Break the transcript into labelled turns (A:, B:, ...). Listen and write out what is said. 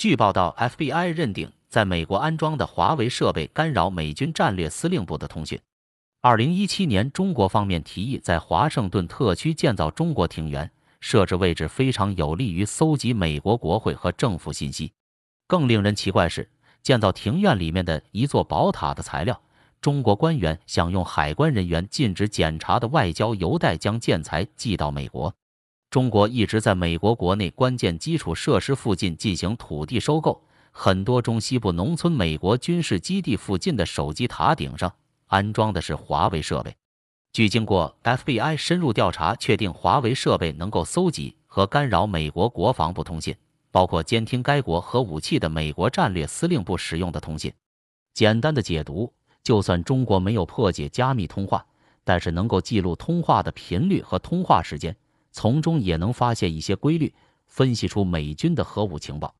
A: 据报道，FBI 认定在美国安装的华为设备干扰美军战略司令部的通讯。二零一七年，中国方面提议在华盛顿特区建造中国庭园，设置位置非常有利于搜集美国国会和政府信息。更令人奇怪是，建造庭院里面的一座宝塔的材料，中国官员想用海关人员禁止检查的外交邮袋将建材寄到美国。中国一直在美国国内关键基础设施附近进行土地收购，很多中西部农村美国军事基地附近的手机塔顶上安装的是华为设备。据经过 FBI 深入调查，确定华为设备能够搜集和干扰美国国防部通信，包括监听该国核武器的美国战略司令部使用的通信。简单的解读，就算中国没有破解加密通话，但是能够记录通话的频率和通话时间。从中也能发现一些规律，分析出美军的核武情报。